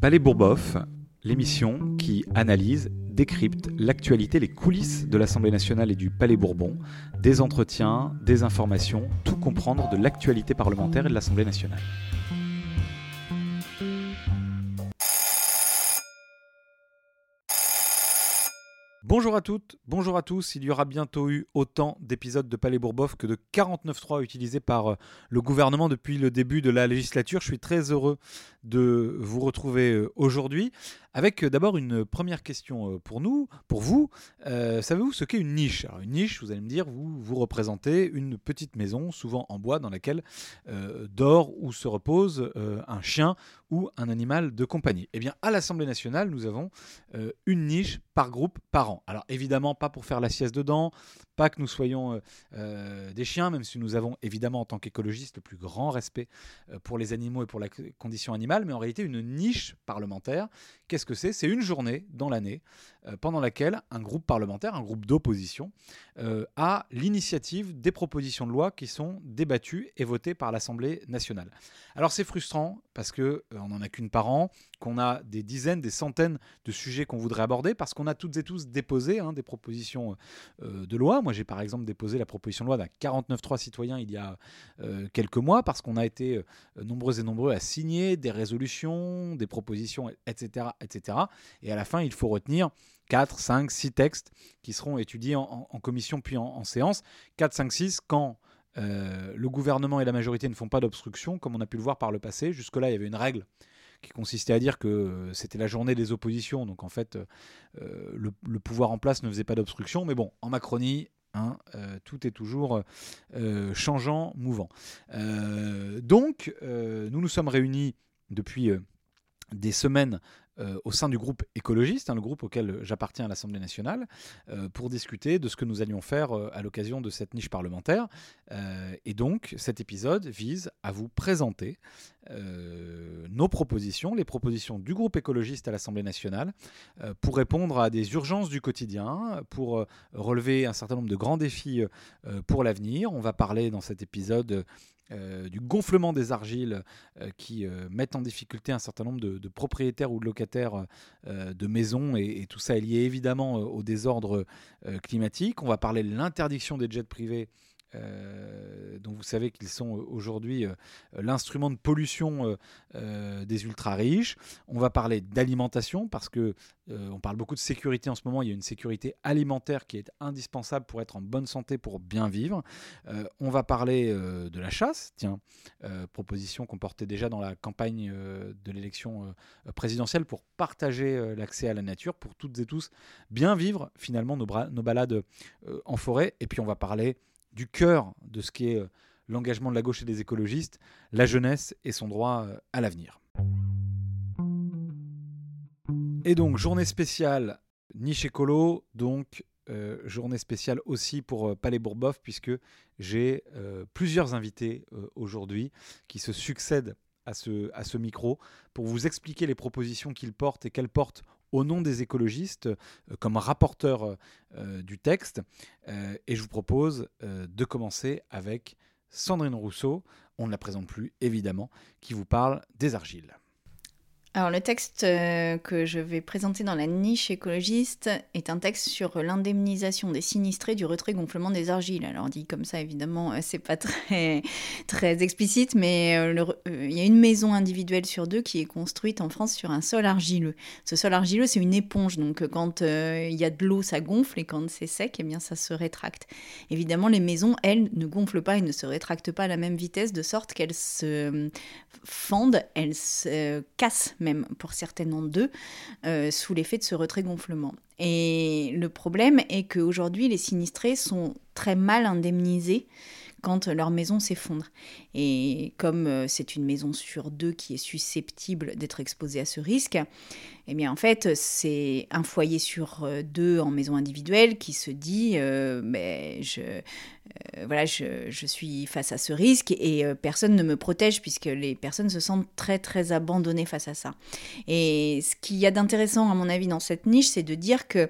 Palais Bourboff, l'émission qui analyse, décrypte l'actualité, les coulisses de l'Assemblée nationale et du Palais Bourbon, des entretiens, des informations, tout comprendre de l'actualité parlementaire et de l'Assemblée nationale. Bonjour à toutes, bonjour à tous. Il y aura bientôt eu autant d'épisodes de Palais Bourboff que de 49.3 utilisés par euh, le gouvernement depuis le début de la législature. Je suis très heureux de vous retrouver euh, aujourd'hui avec euh, d'abord une première question pour nous, pour vous. Savez-vous ce qu'est une niche? Une niche, vous allez me dire, vous, représentez une petite maison, souvent en bois, dans laquelle dort ou se repose un chien ou un animal de compagnie. Eh bien, à l'Assemblée nationale, nous avons une niche par groupe par an. Alors évidemment, pas pour faire la sieste dedans, pas que nous soyons euh, euh, des chiens, même si nous avons évidemment en tant qu'écologistes le plus grand respect euh, pour les animaux et pour la condition animale, mais en réalité une niche parlementaire. Que c'est? C'est une journée dans l'année pendant laquelle un groupe parlementaire, un groupe d'opposition, a l'initiative des propositions de loi qui sont débattues et votées par l'Assemblée nationale. Alors c'est frustrant parce que on n'en a qu'une par an, qu'on a des dizaines, des centaines de sujets qu'on voudrait aborder, parce qu'on a toutes et tous déposé hein, des propositions de loi. Moi, j'ai par exemple déposé la proposition de loi d'un 49.3 citoyens il y a euh, quelques mois parce qu'on a été euh, nombreux et nombreux à signer des résolutions, des propositions, etc., etc. Et à la fin, il faut retenir 4, 5, 6 textes qui seront étudiés en, commission puis en, séance. 4, 5, 6 quand euh, le gouvernement et la majorité ne font pas d'obstruction, comme on a pu le voir par le passé. Jusque-là, il y avait une règle qui consistait à dire que euh, c'était la journée des oppositions, donc en fait, euh, le, pouvoir en place ne faisait pas d'obstruction. Mais bon, en Macronie, hein, tout est toujours changeant, mouvant. donc, nous nous sommes réunis depuis des semaines euh, au sein du groupe écologiste, hein, le groupe auquel j'appartiens à l'Assemblée nationale, euh, pour discuter de ce que nous allions faire euh, à l'occasion de cette niche parlementaire. et donc, cet épisode vise à vous présenter nos propositions, les propositions du groupe écologiste à l'Assemblée nationale, pour répondre à des urgences du quotidien, pour relever un certain nombre de grands défis pour l'avenir. On va parler dans cet épisode euh, du gonflement des argiles euh, qui euh, mettent en difficulté un certain nombre de, propriétaires ou de locataires de maisons et, tout ça est lié évidemment au désordre climatique. On va parler de l'interdiction des jets privés euh, dont vous savez qu'ils sont euh, aujourd'hui euh, l'instrument de pollution des ultra riches. On va parler d'alimentation parce que on parle beaucoup de sécurité en ce moment. Il y a une sécurité alimentaire qui est indispensable pour être en bonne santé, pour bien vivre. on va parler de la chasse, tiens, proposition qu'on portait déjà dans la campagne de l'élection présidentielle pour partager l'accès à la nature, pour toutes et tous bien vivre finalement nos balades en forêt. Et puis on va parler du cœur de ce qui est euh, l'engagement de la gauche et des écologistes, la jeunesse et son droit euh, à l'avenir. Et donc, journée spéciale niche écolo, donc euh, journée spéciale aussi pour Palais Bourboff, puisque j'ai plusieurs invités aujourd'hui qui se succèdent à ce, à ce micro pour vous expliquer les propositions qu'ils portent et qu'elles portent au nom des écologistes euh, comme rapporteur euh, du texte. Euh, et je vous propose de commencer avec Sandrine Rousseau, on ne la présente plus évidemment, qui vous parle des argiles. Alors le texte euh, que je vais présenter dans la niche écologiste est un texte sur l'indemnisation des sinistrés du retrait-gonflement des argiles. Alors dit comme ça évidemment euh, c'est pas très explicite mais euh, il y a une maison individuelle sur deux qui est construite en France sur un sol argileux. Ce sol argileux c'est une éponge donc quand il y a de l'eau ça gonfle et quand c'est sec eh bien ça se rétracte. Évidemment les maisons elles ne gonflent pas et ne se rétractent pas à la même vitesse de sorte qu'elles se fendent, elles se cassent pour certaines d'eux, euh, sous l'effet de ce retrait-gonflement. Et le problème est qu'aujourd'hui, les sinistrés sont très mal indemnisés quand leur maison s'effondre. Et comme euh, c'est une maison sur deux qui est susceptible d'être exposée à ce risque, eh bien en fait c'est un foyer sur euh, deux en maison individuelle qui se dit euh, ben, je, voilà, je, je, suis face à ce risque et personne ne me protège puisque les personnes se sentent très très abandonnées face à ça. Et ce qu'il y a d'intéressant à mon avis dans cette niche, c'est de dire que,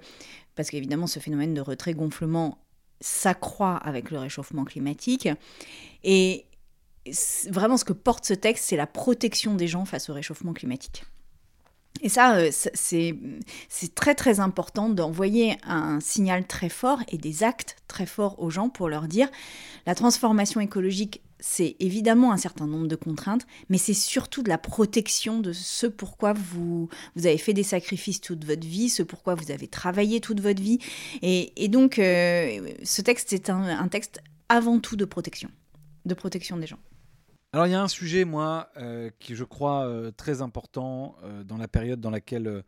parce qu'évidemment ce phénomène de retrait-gonflement s'accroît avec le réchauffement climatique. Et vraiment ce que porte ce texte, c'est la protection des gens face au réchauffement climatique. Et ça, euh, c'est très très important d'envoyer un signal très fort et des actes très forts aux gens pour leur dire la transformation écologique, c'est évidemment un certain nombre de contraintes, mais c'est surtout de la protection de ce pourquoi vous, vous avez fait des sacrifices toute votre vie, ce pourquoi vous avez travaillé toute votre vie. Et, donc, euh, ce texte est un, texte avant tout de protection, de protection des gens. Alors il y a un sujet, moi, euh, qui je crois euh, très important dans la période dans laquelle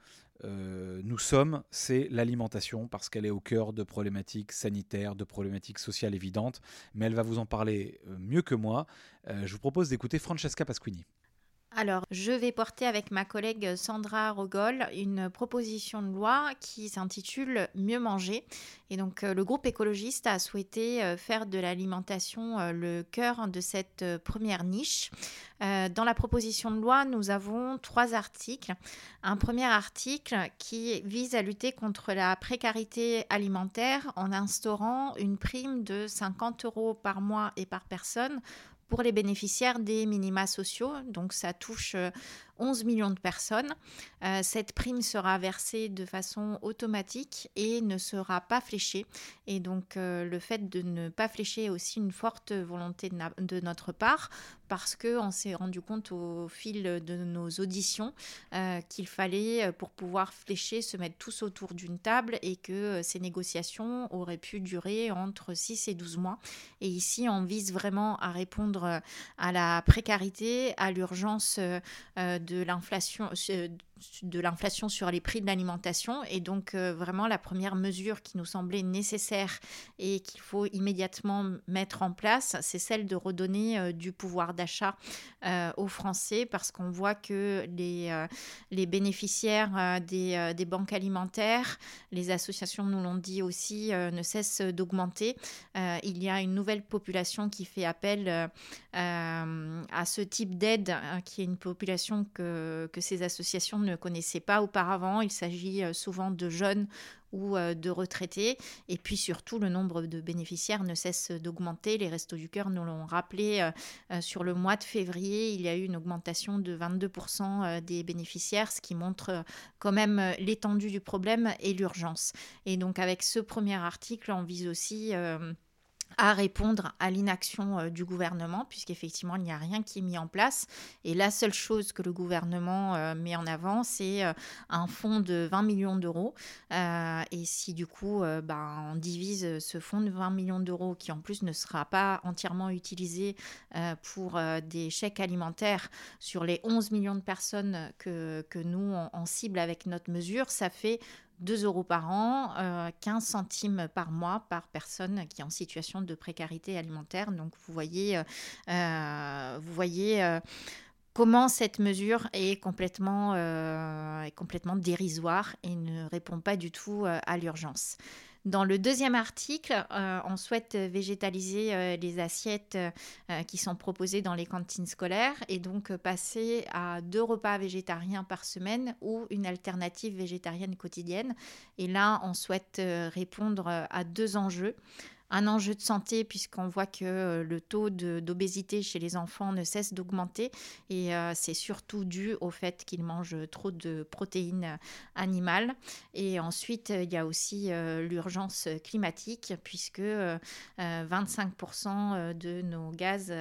euh, nous sommes, c'est l'alimentation, parce qu'elle est au cœur de problématiques sanitaires, de problématiques sociales évidentes, mais elle va vous en parler euh, mieux que moi. Euh, je vous propose d'écouter Francesca Pasquini. Alors, je vais porter avec ma collègue Sandra Rogol une proposition de loi qui s'intitule Mieux manger. Et donc, euh, le groupe écologiste a souhaité euh, faire de l'alimentation euh, le cœur de cette première niche. Dans la proposition de loi, nous avons trois articles. Un premier article qui vise à lutter contre la précarité alimentaire en instaurant une prime de 50 euros par mois et par personne pour les bénéficiaires des minima sociaux. Donc ça touche 11 millions de personnes. Euh, cette prime sera versée de façon automatique et ne sera pas fléchée. Et donc euh, le fait de ne pas flécher est aussi une forte volonté de, notre part parce qu'on s'est rendu compte au fil de nos auditions euh, qu'il fallait, pour pouvoir flécher, se mettre tous autour d'une table et que ces négociations auraient pu durer entre 6 et 12 mois. Et ici, on vise vraiment à répondre à la précarité, à l'urgence de l'inflation, de l'inflation sur les prix de l'alimentation. Et donc, euh, vraiment, la première mesure qui nous semblait nécessaire et qu'il faut immédiatement mettre en place, c'est celle de redonner euh, du pouvoir d'achat euh, aux Français parce qu'on voit que les, les bénéficiaires des, des, banques alimentaires, les associations nous l'ont dit aussi, ne cessent d'augmenter. il y a une nouvelle population qui fait appel à ce type d'aide, hein, qui est une population que, que ces associations ne ne connaissaient pas auparavant. Il s'agit euh, souvent de jeunes ou euh, de retraités. Et puis surtout, le nombre de bénéficiaires ne cesse d'augmenter. Les Restos du Cœur nous l'ont rappelé euh, sur le mois de février. Il y a eu une augmentation de 22% des bénéficiaires, ce qui montre quand même l'étendue du problème et l'urgence. Et donc avec ce premier article, on vise aussi à répondre à l'inaction euh, du gouvernement, puisqu'effectivement, il n'y a rien qui est mis en place. Et la seule chose que le gouvernement euh, met en avant, c'est euh, un fonds de 20 millions d'euros. et si du coup, ben, on divise ce fonds de 20 millions d'euros, qui en plus ne sera pas entièrement utilisé pour des chèques alimentaires sur les 11 millions de personnes que, que nous, on cible avec notre mesure, ça fait 2 euros par an, 15 euh, centimes par mois par personne qui est en situation de précarité alimentaire. Donc vous voyez, euh, euh, vous voyez comment cette mesure est complètement, est complètement dérisoire et ne répond pas du tout à l'urgence. Dans le deuxième article, euh, on souhaite végétaliser euh, les assiettes euh, qui sont proposées dans les cantines scolaires et donc passer à deux repas végétariens par semaine ou une alternative végétarienne quotidienne. Et là, on souhaite répondre à deux enjeux un enjeu de santé puisqu'on voit que euh, le taux d'obésité chez les enfants ne cesse d'augmenter et euh, c'est surtout dû au fait qu'ils mangent trop de protéines animales. Et ensuite, il y a aussi euh, l'urgence climatique puisque 25% de nos gaz,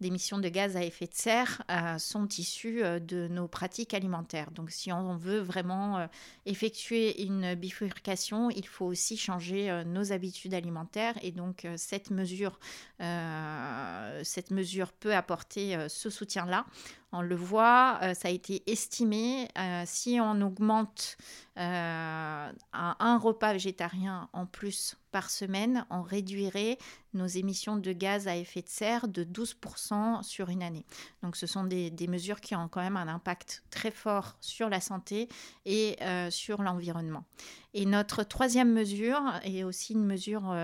d'émissions de gaz à effet de serre sont issus de nos pratiques alimentaires. Donc si on veut vraiment effectuer une bifurcation, il faut aussi changer nos habitudes alimentaires et donc euh, cette mesure, euh, cette mesure peut apporter euh, ce soutien-là. On le voit, ça a été estimé, si on augmente un repas végétarien en plus par semaine, on réduirait nos émissions de gaz à effet de serre de 12% sur une année. Donc ce sont des, mesures qui ont quand même un impact très fort sur la santé et sur l'environnement. Et notre troisième mesure est aussi une mesure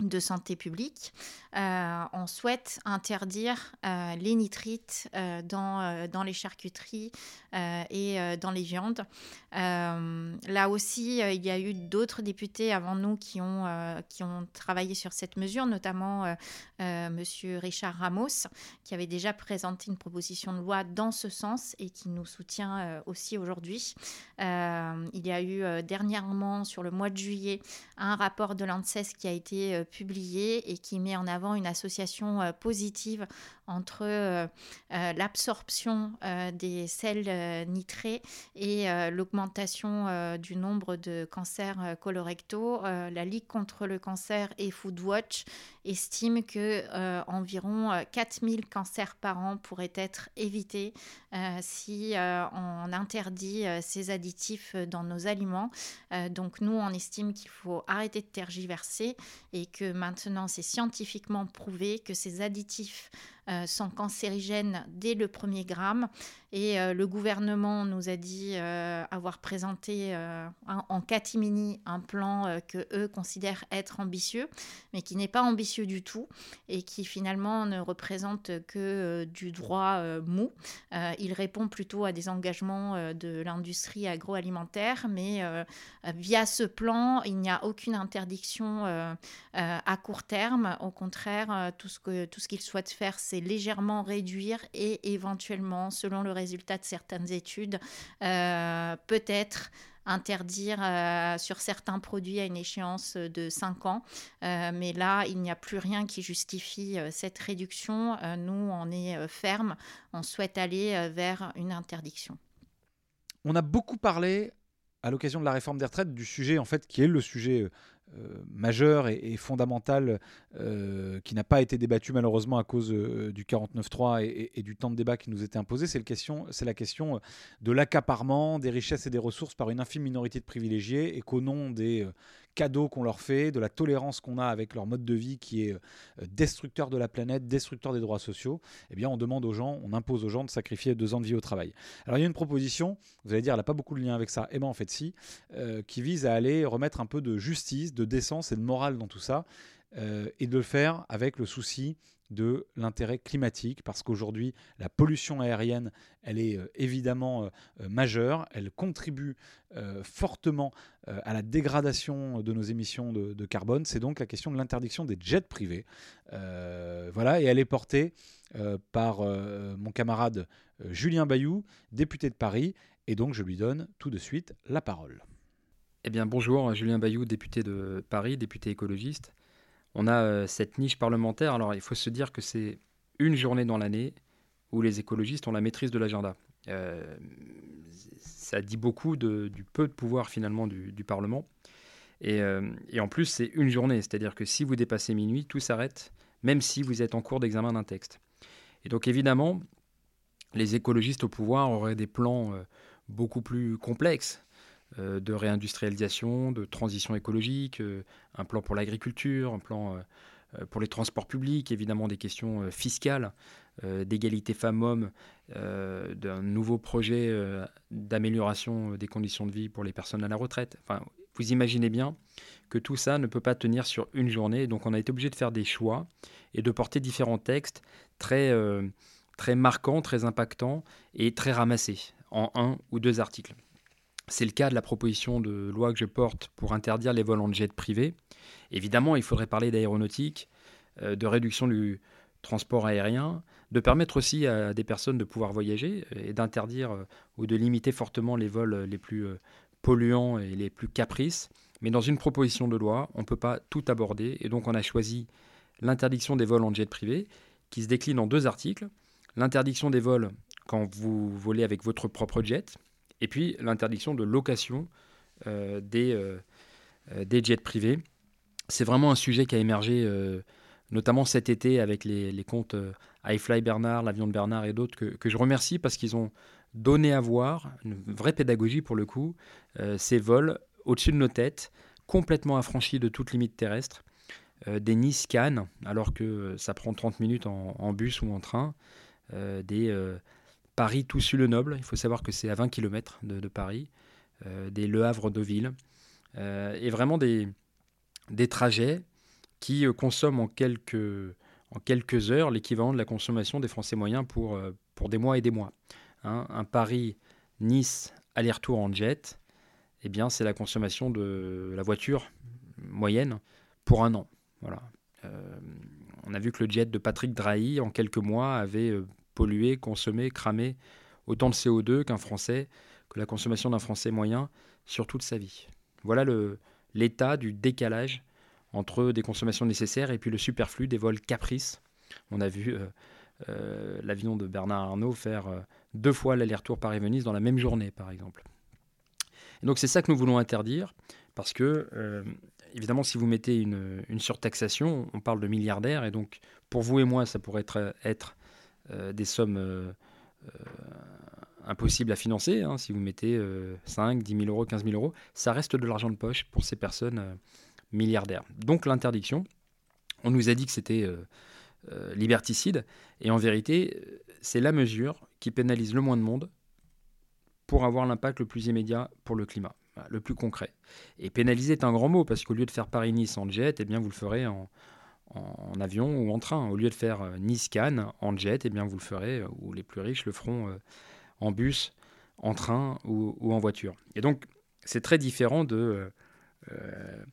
de santé publique. Euh, on souhaite interdire euh, les nitrites euh, dans, dans les charcuteries et dans les viandes. là aussi, il y a eu d'autres députés avant nous qui ont, qui ont travaillé sur cette mesure, notamment Monsieur Richard Ramos, qui avait déjà présenté une proposition de loi dans ce sens et qui nous soutient aussi aujourd'hui. il y a eu dernièrement, sur le mois de juillet, un rapport de l'ANSES qui a été publié et qui met en avant une association euh, positive entre euh, euh, l'absorption des sels nitrés et l'augmentation du nombre de cancers colorectaux. la Ligue contre le cancer et Foodwatch estime que environ 4000 cancers par an pourraient être évités si on interdit ces additifs dans nos aliments. donc nous, on estime qu'il faut arrêter de tergiverser et maintenant c'est scientifiquement prouvé que ces additifs euh, sont cancérigènes dès le premier gramme. Et euh, le gouvernement nous a dit euh, avoir présenté en catimini un plan que eux considèrent être ambitieux, mais qui n'est pas ambitieux du tout et qui finalement ne représente que du droit mou. il répond plutôt à des engagements de l'industrie agroalimentaire, mais via ce plan, il n'y a aucune interdiction à court terme. Au contraire, tout ce tout ce qu'ils souhaitent faire, c'est légèrement réduire et éventuellement, selon le résultat de certaines études, euh, peut-être interdire euh, sur certains produits à une échéance de 5 ans. Euh, mais là, il n'y a plus rien qui justifie cette réduction. nous, on est ferme. On souhaite aller vers une interdiction. On a beaucoup parlé à l'occasion de la réforme des retraites du sujet en fait qui est le sujet euh, majeur et, fondamental euh, qui n'a pas été débattu malheureusement à cause euh, du 49.3 et, et, du temps de débat qui nous était imposé, c'est la question de l'accaparement des richesses et des ressources par une infime minorité de privilégiés et qu'au nom des cadeaux qu'on leur fait, de la tolérance qu'on a avec leur mode de vie qui est destructeur de la planète, destructeur des droits sociaux, eh on demande aux gens, on impose aux gens de sacrifier deux ans de vie au travail. Alors il y a une proposition, vous allez dire, elle n'a pas beaucoup de lien avec ça, et eh bien en fait si, qui vise à aller remettre un peu de justice, de décence et de morale dans tout ça, euh, et de le faire avec le souci de l'intérêt climatique, parce qu'aujourd'hui, la pollution aérienne, elle est euh, évidemment euh, majeure, elle contribue fortement à la dégradation de nos émissions de, de carbone. C'est donc la question de l'interdiction des jets privés. voilà, et elle est portée par mon camarade Julien Bayou, député de Paris, et donc je lui donne tout de suite la parole. Eh bien, bonjour, Julien Bayou, député de Paris, député écologiste. On a euh, cette niche parlementaire. Alors, il faut se dire que c'est une journée dans l'année où les écologistes ont la maîtrise de l'agenda. Euh, ça dit beaucoup du peu de pouvoir finalement du, Parlement. Euh, et, en plus, c'est une journée, c'est-à-dire que si vous dépassez minuit, tout s'arrête, même si vous êtes en cours d'examen d'un texte. Et donc évidemment, les écologistes au pouvoir auraient des plans beaucoup plus complexes de réindustrialisation, de transition écologique, euh, un plan pour l'agriculture, un plan euh, pour les transports publics, évidemment des questions fiscales, d'égalité femmes-hommes, d'un nouveau projet d'amélioration des conditions de vie pour les personnes à la retraite. Vous imaginez bien que tout ça ne peut pas tenir sur une journée. Donc on a été obligé de faire des choix et de porter différents textes très marquants, très impactants et très ramassés en un ou deux articles. C'est le cas de la proposition de loi que je porte pour interdire les vols en jet privé. Évidemment, il faudrait parler d'aéronautique, euh, de réduction du transport aérien, de permettre aussi à des personnes de pouvoir voyager et d'interdire euh, ou de limiter fortement les vols les plus euh, polluants et les plus caprices. Mais dans une proposition de loi, on ne peut pas tout aborder et donc on a choisi l'interdiction des vols en jet privé qui se décline en deux articles. L'interdiction des vols quand vous volez avec votre propre jet, et puis l'interdiction de location euh, des, euh, euh, des jets privés. C'est vraiment un sujet qui a émergé notamment cet été avec les, les comptes iFly Bernard, l'avion de Bernard et d'autres que, que, je remercie parce qu'ils ont donné à voir, une vraie pédagogie pour le coup, ces vols au-dessus de nos têtes, complètement affranchis de toute limite terrestre, des Nice-Cannes, alors que ça prend 30 minutes en, en bus ou en train, des Paris Toussus-le-Noble, il faut savoir que c'est à 20 km de, Paris, euh, des Le Havre-Deauville, euh, et vraiment des, trajets qui consomment en quelques, heures l'équivalent de la consommation des Français moyens pour, pour des mois et des mois. Hein. un Paris-Nice aller-retour en jet, eh bien, c'est la consommation de la voiture moyenne pour un an. Voilà. on a vu que le jet de Patrick Drahi, en quelques mois, avait pollué, consommé, cramé autant de CO2 qu'un Français, que la consommation d'un Français moyen sur toute sa vie. Voilà l'état du décalage entre des consommations nécessaires et puis le superflu des vols caprices. On a vu euh, euh, l'avion de Bernard Arnault faire euh, deux fois l'aller-retour Paris-Venise dans la même journée, par exemple. Et donc c'est ça que nous voulons interdire, parce que, évidemment, si vous mettez une, surtaxation, on parle de milliardaires, et donc pour vous et moi, ça pourrait être des sommes impossible à financer. Hein, si vous mettez 5, 10 000 euros, 15 000 euros, ça reste de l'argent de poche pour ces personnes euh, milliardaires. Donc l'interdiction, on nous a dit que c'était euh, euh, liberticide, et en vérité, c'est la mesure qui pénalise le moins de monde pour avoir l'impact le plus immédiat pour le climat, le plus concret. Et pénaliser est un grand mot, parce qu'au lieu de faire Paris-Nice en jet, eh bien vous le ferez en, en, avion ou en train. Au lieu de faire Nice-Cannes en jet, eh bien vous le ferez, ou les plus riches le feront en bus, en train ou, en voiture. Et donc, c'est très différent de euh, euh,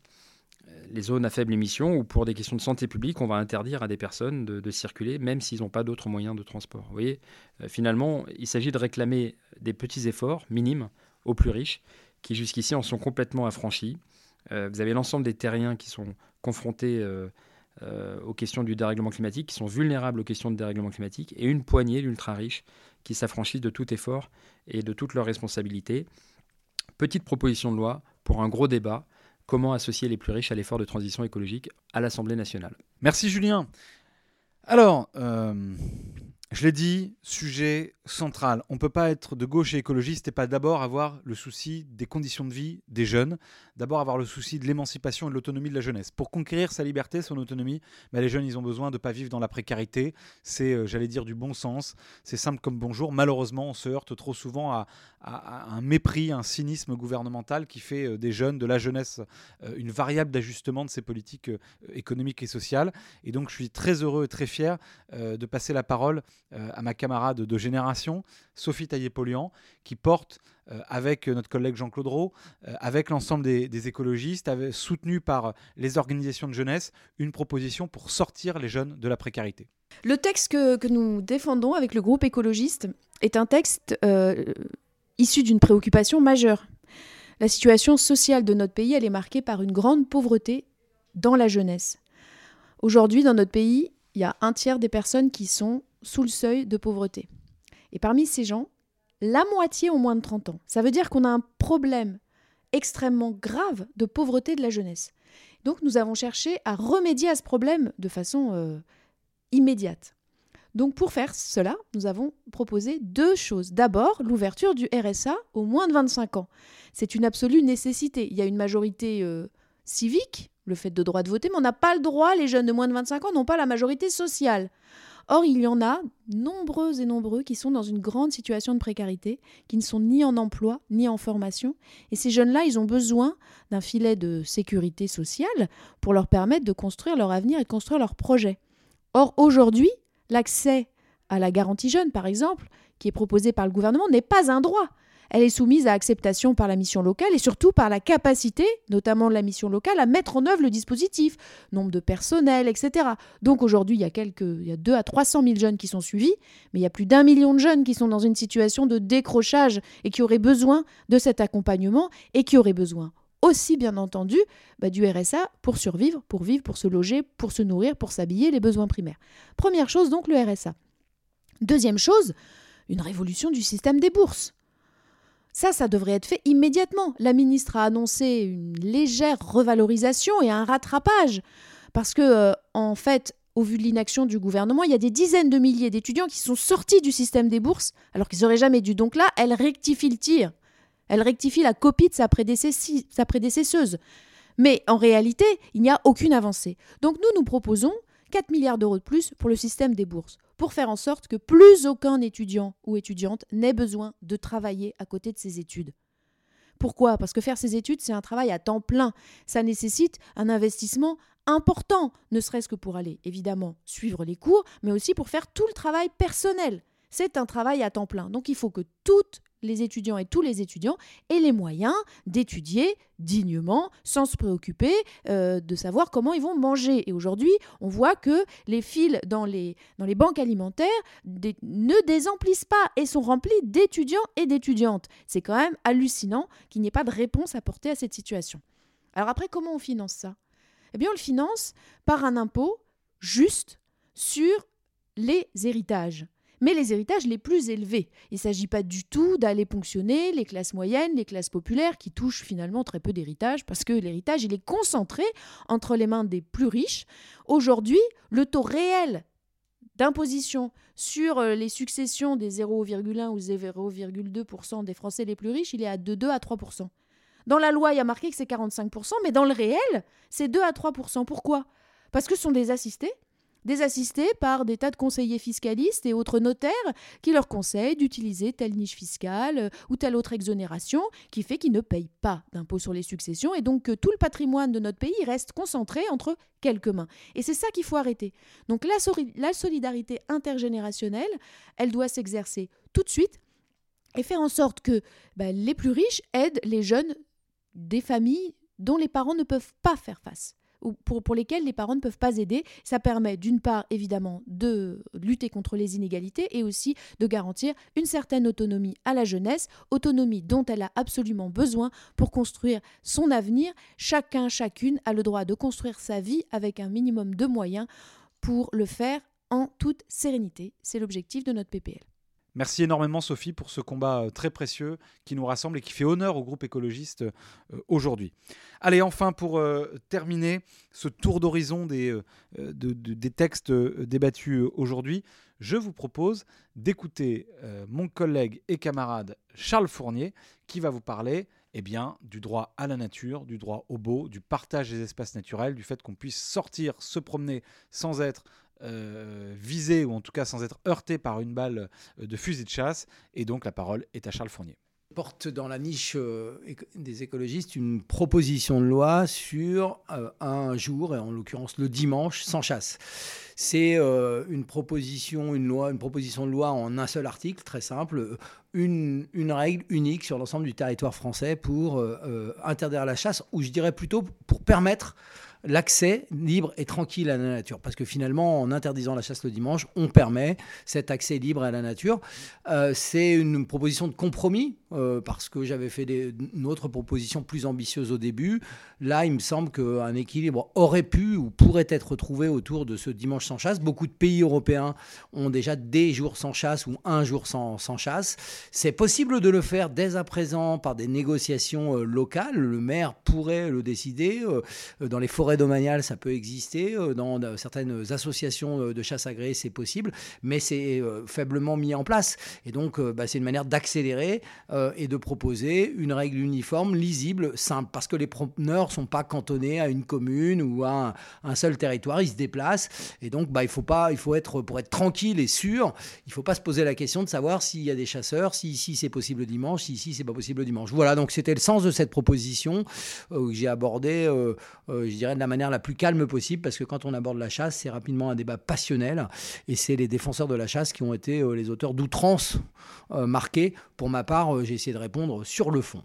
les zones à faible émission où, pour des questions de santé publique, on va interdire à des personnes de, circuler, même s'ils n'ont pas d'autres moyens de transport. Vous voyez, euh, finalement, il s'agit de réclamer des petits efforts minimes aux plus riches, qui jusqu'ici en sont complètement affranchis. vous avez l'ensemble des terriens qui sont confrontés aux questions du dérèglement climatique, qui sont vulnérables aux questions de dérèglement climatique, et une poignée d'ultra riches qui s'affranchissent de tout effort et de toutes leurs responsabilités. Petite proposition de loi pour un gros débat, comment associer les plus riches à l'effort de transition écologique à l'Assemblée nationale. Merci Julien. Alors, euh, je l'ai dit, sujet central. On ne peut pas être de gauche et écologiste et pas d'abord avoir le souci des conditions de vie des jeunes, d'abord avoir le souci de l'émancipation et de l'autonomie de la jeunesse. Pour conquérir sa liberté, son autonomie, bah, les jeunes, ils ont besoin de ne pas vivre dans la précarité. C'est, euh, j'allais dire, du bon sens. C'est simple comme bonjour. Malheureusement, on se heurte trop souvent à, un mépris, un cynisme gouvernemental qui fait euh, des jeunes, de la jeunesse, euh, une variable d'ajustement de ces politiques économiques et sociales. Et donc, je suis très heureux et très fier de passer la parole à ma camarade de génération, Sophie Taillé-Polian, qui porte euh, avec notre collègue Jean-Claude Rowe, euh, avec l'ensemble des, écologistes, soutenu par les organisations de jeunesse, une proposition pour sortir les jeunes de la précarité. Le texte que, nous défendons avec le groupe écologiste est un texte euh, issu d'une préoccupation majeure. La situation sociale de notre pays, elle est marquée par une grande pauvreté dans la jeunesse. Aujourd'hui, dans notre pays, il y a un tiers des personnes qui sont sous le seuil de pauvreté. Et parmi ces gens, la moitié ont moins de 30 ans. Ça veut dire qu'on a un problème extrêmement grave de pauvreté de la jeunesse. Donc nous avons cherché à remédier à ce problème de façon euh, immédiate. Donc pour faire cela, nous avons proposé deux choses. D'abord, l'ouverture du RSA aux moins de 25 ans. C'est une absolue nécessité. Il y a une majorité euh, civique, le fait de droit de voter, mais on n'a pas le droit, les jeunes de moins de 25 ans n'ont pas la majorité sociale. Or, il y en a nombreux et nombreux qui sont dans une grande situation de précarité, qui ne sont ni en emploi, ni en formation. Et ces jeunes-là, ils ont besoin d'un filet de sécurité sociale pour leur permettre de construire leur avenir et de construire leur projet. Or, aujourd'hui, l'accès à la garantie jeune, par exemple, qui est proposé par le gouvernement, n'est pas un droit elle est soumise à acceptation par la mission locale et surtout par la capacité, notamment de la mission locale, à mettre en œuvre le dispositif, nombre de personnel, etc. Donc aujourd'hui, il y a quelques, il y a 2 à 300 000 jeunes qui sont suivis, mais il y a plus d'un million de jeunes qui sont dans une situation de décrochage et qui auraient besoin de cet accompagnement et qui auraient besoin aussi bien entendu bah, du RSA pour survivre, pour vivre, pour se loger, pour se nourrir, pour s'habiller, les besoins primaires. Première chose donc le RSA. Deuxième chose, une révolution du système des bourses. Ça, ça devrait être fait immédiatement. La ministre a annoncé une légère revalorisation et un rattrapage. Parce que, euh, en fait, au vu de l'inaction du gouvernement, il y a des dizaines de milliers d'étudiants qui sont sortis du système des bourses alors qu'ils n'auraient jamais dû. Donc là, elle rectifie le tir. Elle rectifie la copie de sa, sa prédécesseuse. Mais en réalité, il n'y a aucune avancée. Donc nous, nous proposons 4 milliards d'euros de plus pour le système des bourses pour faire en sorte que plus aucun étudiant ou étudiante n'ait besoin de travailler à côté de ses études. Pourquoi? Parce que faire ses études, c'est un travail à temps plein. Ça nécessite un investissement important, ne serait-ce que pour aller évidemment suivre les cours, mais aussi pour faire tout le travail personnel. C'est un travail à temps plein. Donc il faut que toutes les étudiants et tous les étudiants aient les moyens d'étudier dignement, sans se préoccuper euh, de savoir comment ils vont manger. Et aujourd'hui, on voit que les fils dans les, dans les banques alimentaires ne désemplissent pas et sont remplis d'étudiants et d'étudiantes. C'est quand même hallucinant qu'il n'y ait pas de réponse apportée à cette situation. Alors après, comment on finance ça? Eh bien, on le finance par un impôt juste sur les héritages mais les héritages les plus élevés. Il ne s'agit pas du tout d'aller ponctionner les classes moyennes, les classes populaires, qui touchent finalement très peu d'héritage, parce que l'héritage, il est concentré entre les mains des plus riches. Aujourd'hui, le taux réel d'imposition sur euh, les successions des 0,1 ou 0,2% des Français les plus riches, il est de 2 à 3%. Dans la loi, il y a marqué que c'est 45%, mais dans le réel, c'est 2 à 3%. Pourquoi? Parce que ce sont des assistés des assistés par des tas de conseillers fiscalistes et autres notaires qui leur conseillent d'utiliser telle niche fiscale euh, ou telle autre exonération qui fait qu'ils ne payent pas d'impôt sur les successions et donc que tout le patrimoine de notre pays reste concentré entre quelques mains. Et c'est ça qu'il faut arrêter. Donc la, solidarité intergénérationnelle, elle doit s'exercer tout de suite et faire en sorte que bah, les plus riches aident les jeunes des familles dont les parents ne peuvent pas faire face pour, lesquels les parents ne peuvent pas aider. Ça permet d'une part évidemment de lutter contre les inégalités et aussi de garantir une certaine autonomie à la jeunesse, autonomie dont elle a absolument besoin pour construire son avenir. Chacun, chacune a le droit de construire sa vie avec un minimum de moyens pour le faire en toute sérénité. C'est l'objectif de notre PPL. Merci énormément Sophie pour ce combat euh, très précieux qui nous rassemble et qui fait honneur au groupe écologiste euh, aujourd'hui. Allez, enfin pour euh, terminer ce tour d'horizon des, des textes débattus aujourd'hui, je vous propose d'écouter mon collègue et camarade Charles Fournier qui va vous parler eh bien, du droit à la nature, du droit au beau, du partage des espaces naturels, du fait qu'on puisse sortir, se promener sans être euh, visé ou en tout cas sans être heurté par une balle euh, de fusil de chasse. Et donc la parole est à Charles Fournier porte dans la niche euh, des écologistes une proposition de loi sur un jour, et en l'occurrence le dimanche, sans chasse. C'est une proposition, une loi, une proposition de loi en un seul article, très simple, une règle unique sur l'ensemble du territoire français pour interdire la chasse, ou je dirais plutôt pour permettre l'accès libre et tranquille à la nature. Parce que finalement, en interdisant la chasse le dimanche, on permet cet accès libre à la nature. Euh, c'est une proposition de compromis, euh, parce que j'avais fait des, une autre proposition plus ambitieuse au début. Là, il me semble qu'un équilibre aurait pu ou pourrait être trouvé autour de ce dimanche sans chasse. Beaucoup de pays européens ont déjà des jours sans chasse ou un jour sans, chasse. C'est possible de le faire dès à présent par des négociations euh, locales. Le maire pourrait le décider. dans les forêts domaniale, ça peut exister. Euh, dans certaines associations euh, de chasse agréées, c'est possible, mais c'est euh, faiblement mis en place. Et donc, bah, c'est une manière d'accélérer et de proposer une règle uniforme, lisible, simple, parce que les promeneurs sont pas cantonnés à une commune ou à un, seul territoire, ils se déplacent. Et donc, bah, il faut pas, il faut être pour être tranquille et sûr, il faut pas se poser la question de savoir s'il y a des chasseurs, si ici c'est possible le dimanche, si ici c'est pas possible le dimanche. Voilà, donc c'était le sens de cette proposition que j'ai abordé, je dirais de la manière la plus calme possible, parce que quand on aborde la chasse, c'est rapidement un débat passionnel, et c'est les défenseurs de la chasse qui ont été euh, les auteurs d'outrances euh, marquées. Pour ma part, euh, j'ai essayé de répondre sur le fond.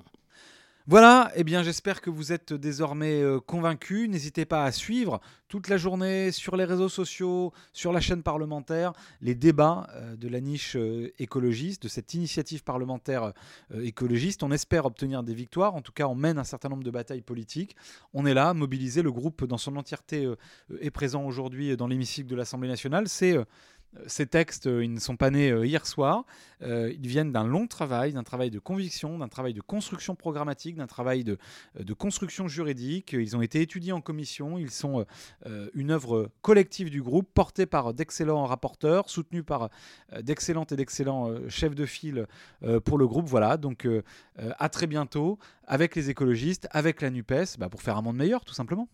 Voilà, eh bien j'espère que vous êtes désormais euh, convaincus. N'hésitez pas à suivre toute la journée sur les réseaux sociaux, sur la chaîne parlementaire, les débats euh, de la niche euh, écologiste, de cette initiative parlementaire écologiste. On espère obtenir des victoires, en tout cas on mène un certain nombre de batailles politiques. On est là, mobiliser le groupe dans son entièreté est présent aujourd'hui dans l'hémicycle de l'Assemblée nationale. C'est ces textes, euh, ils ne sont pas nés euh, hier soir. Euh, ils viennent d'un long travail, d'un travail de conviction, d'un travail de construction programmatique, d'un travail de, construction juridique. Ils ont été étudiés en commission. Ils sont une œuvre collective du groupe, portée par d'excellents rapporteurs, soutenus par d'excellentes et d'excellents chefs de file pour le groupe. Voilà, donc à très bientôt avec les écologistes, avec la NUPES, bah, pour faire un monde meilleur, tout simplement.